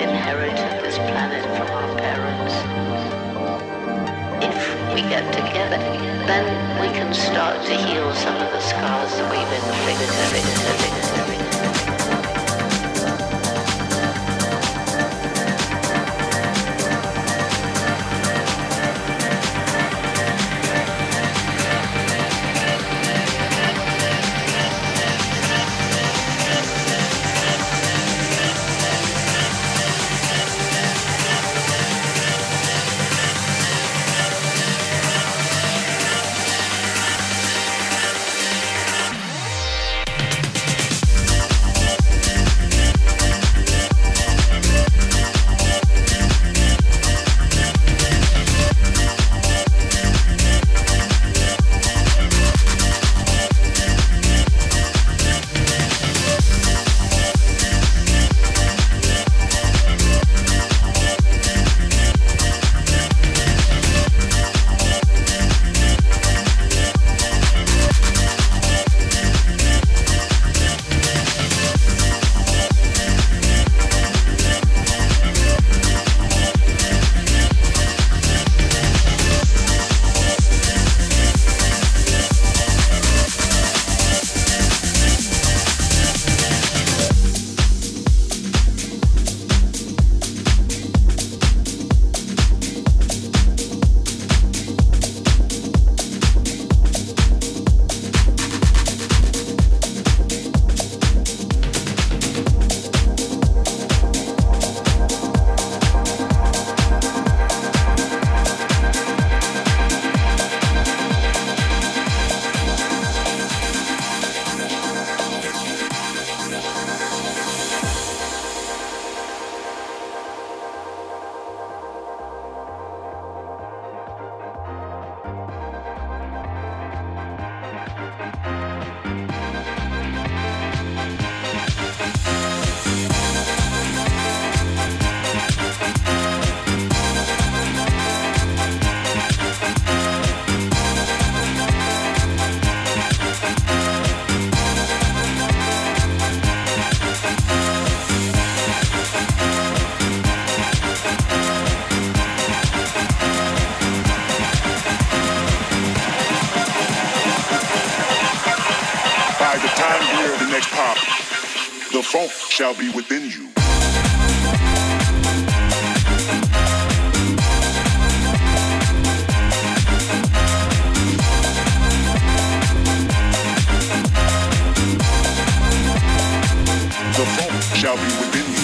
inherited this planet from our parents. If we get together, then we can start to heal some of the scars that we've inflicted. Shall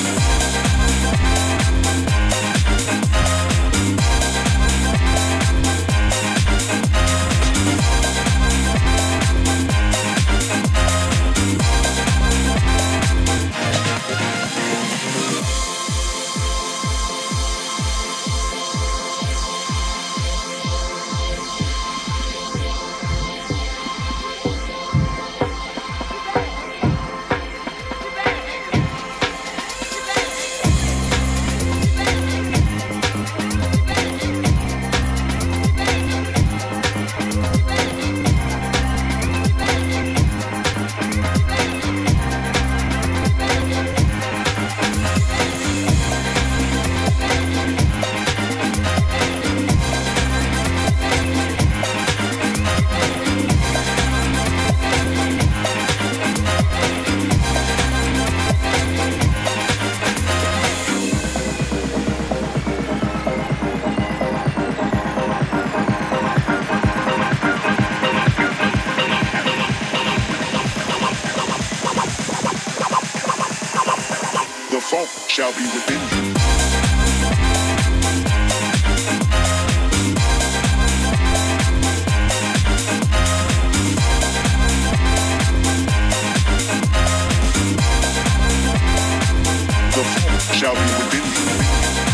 shall be within you.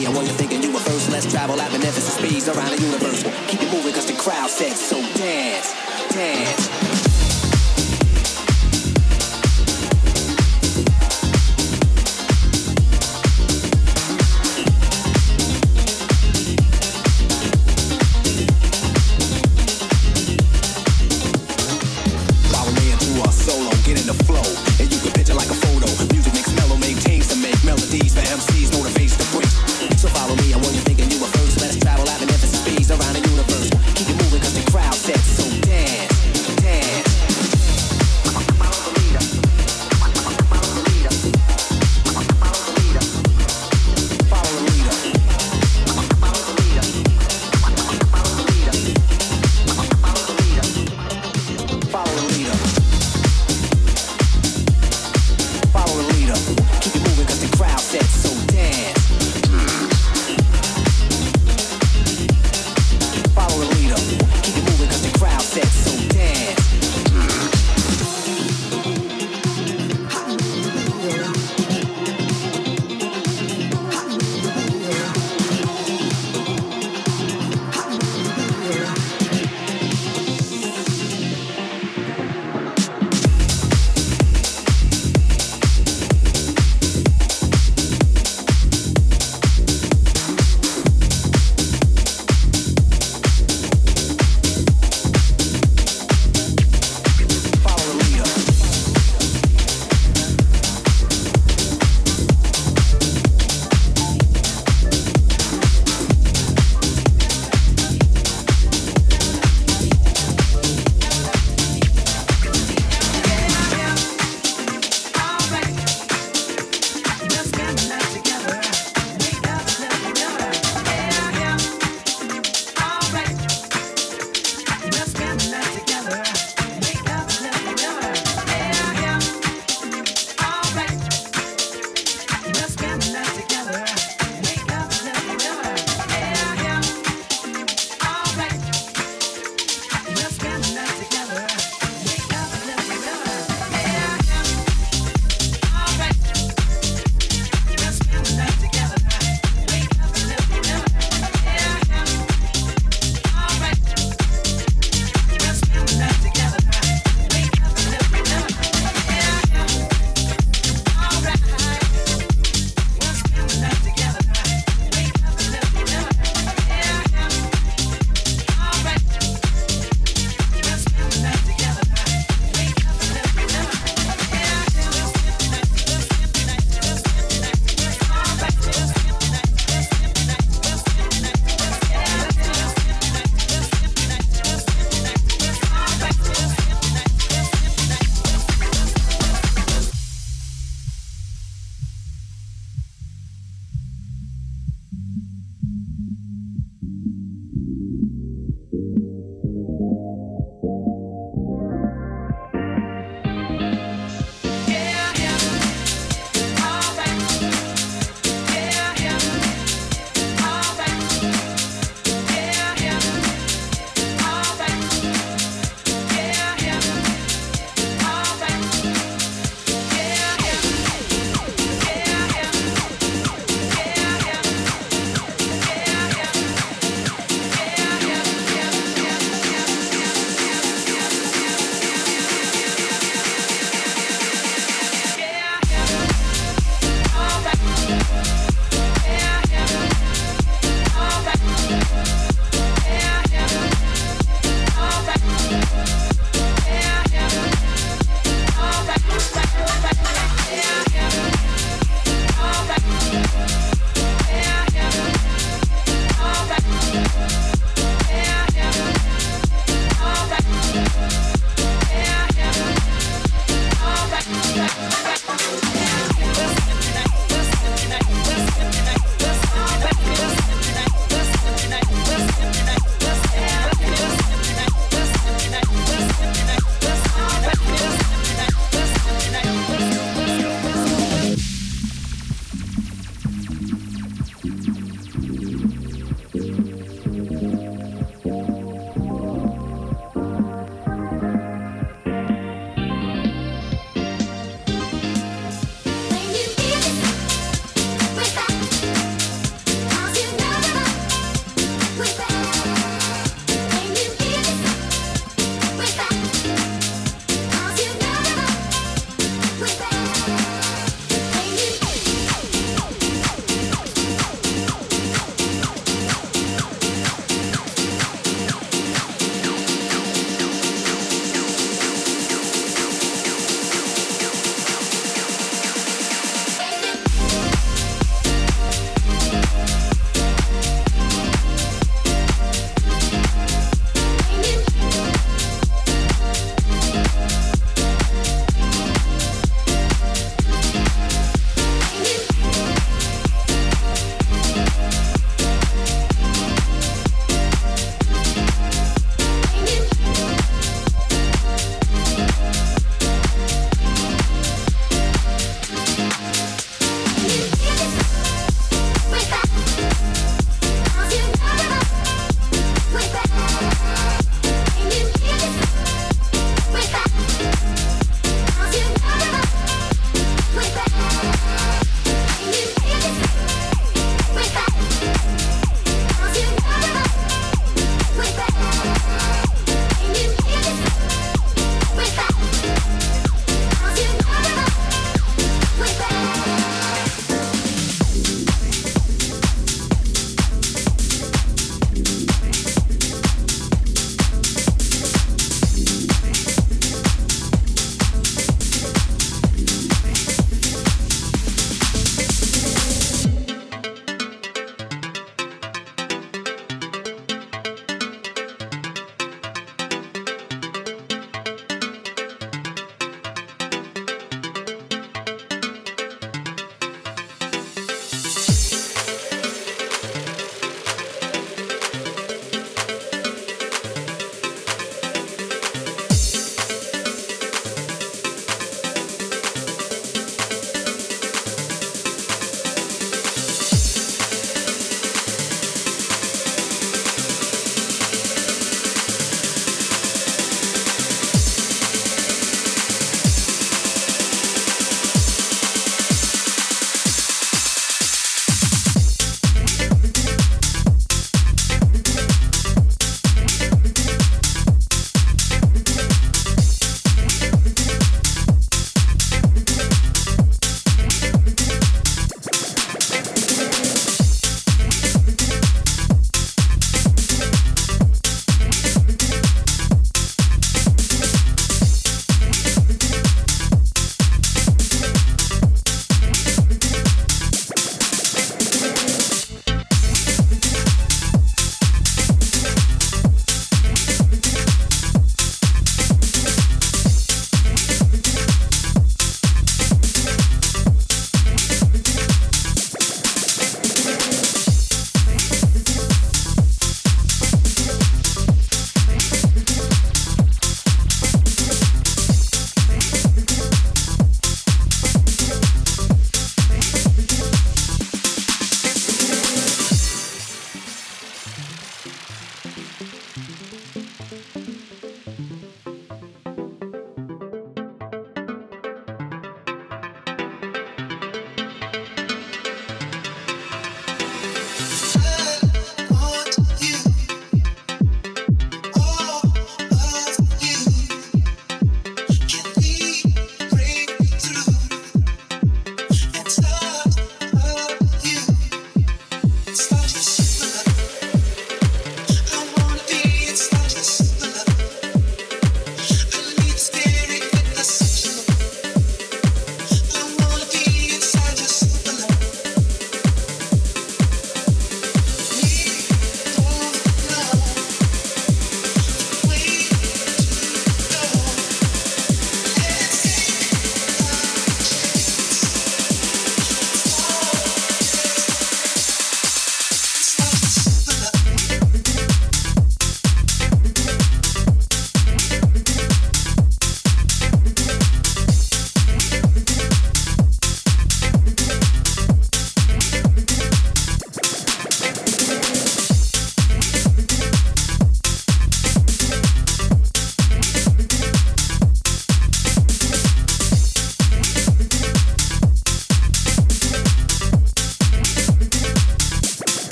me what you thinking you were first. Let's travel at beneficent speeds around the universe. Keep it moving cause the crowd says so dance, dance.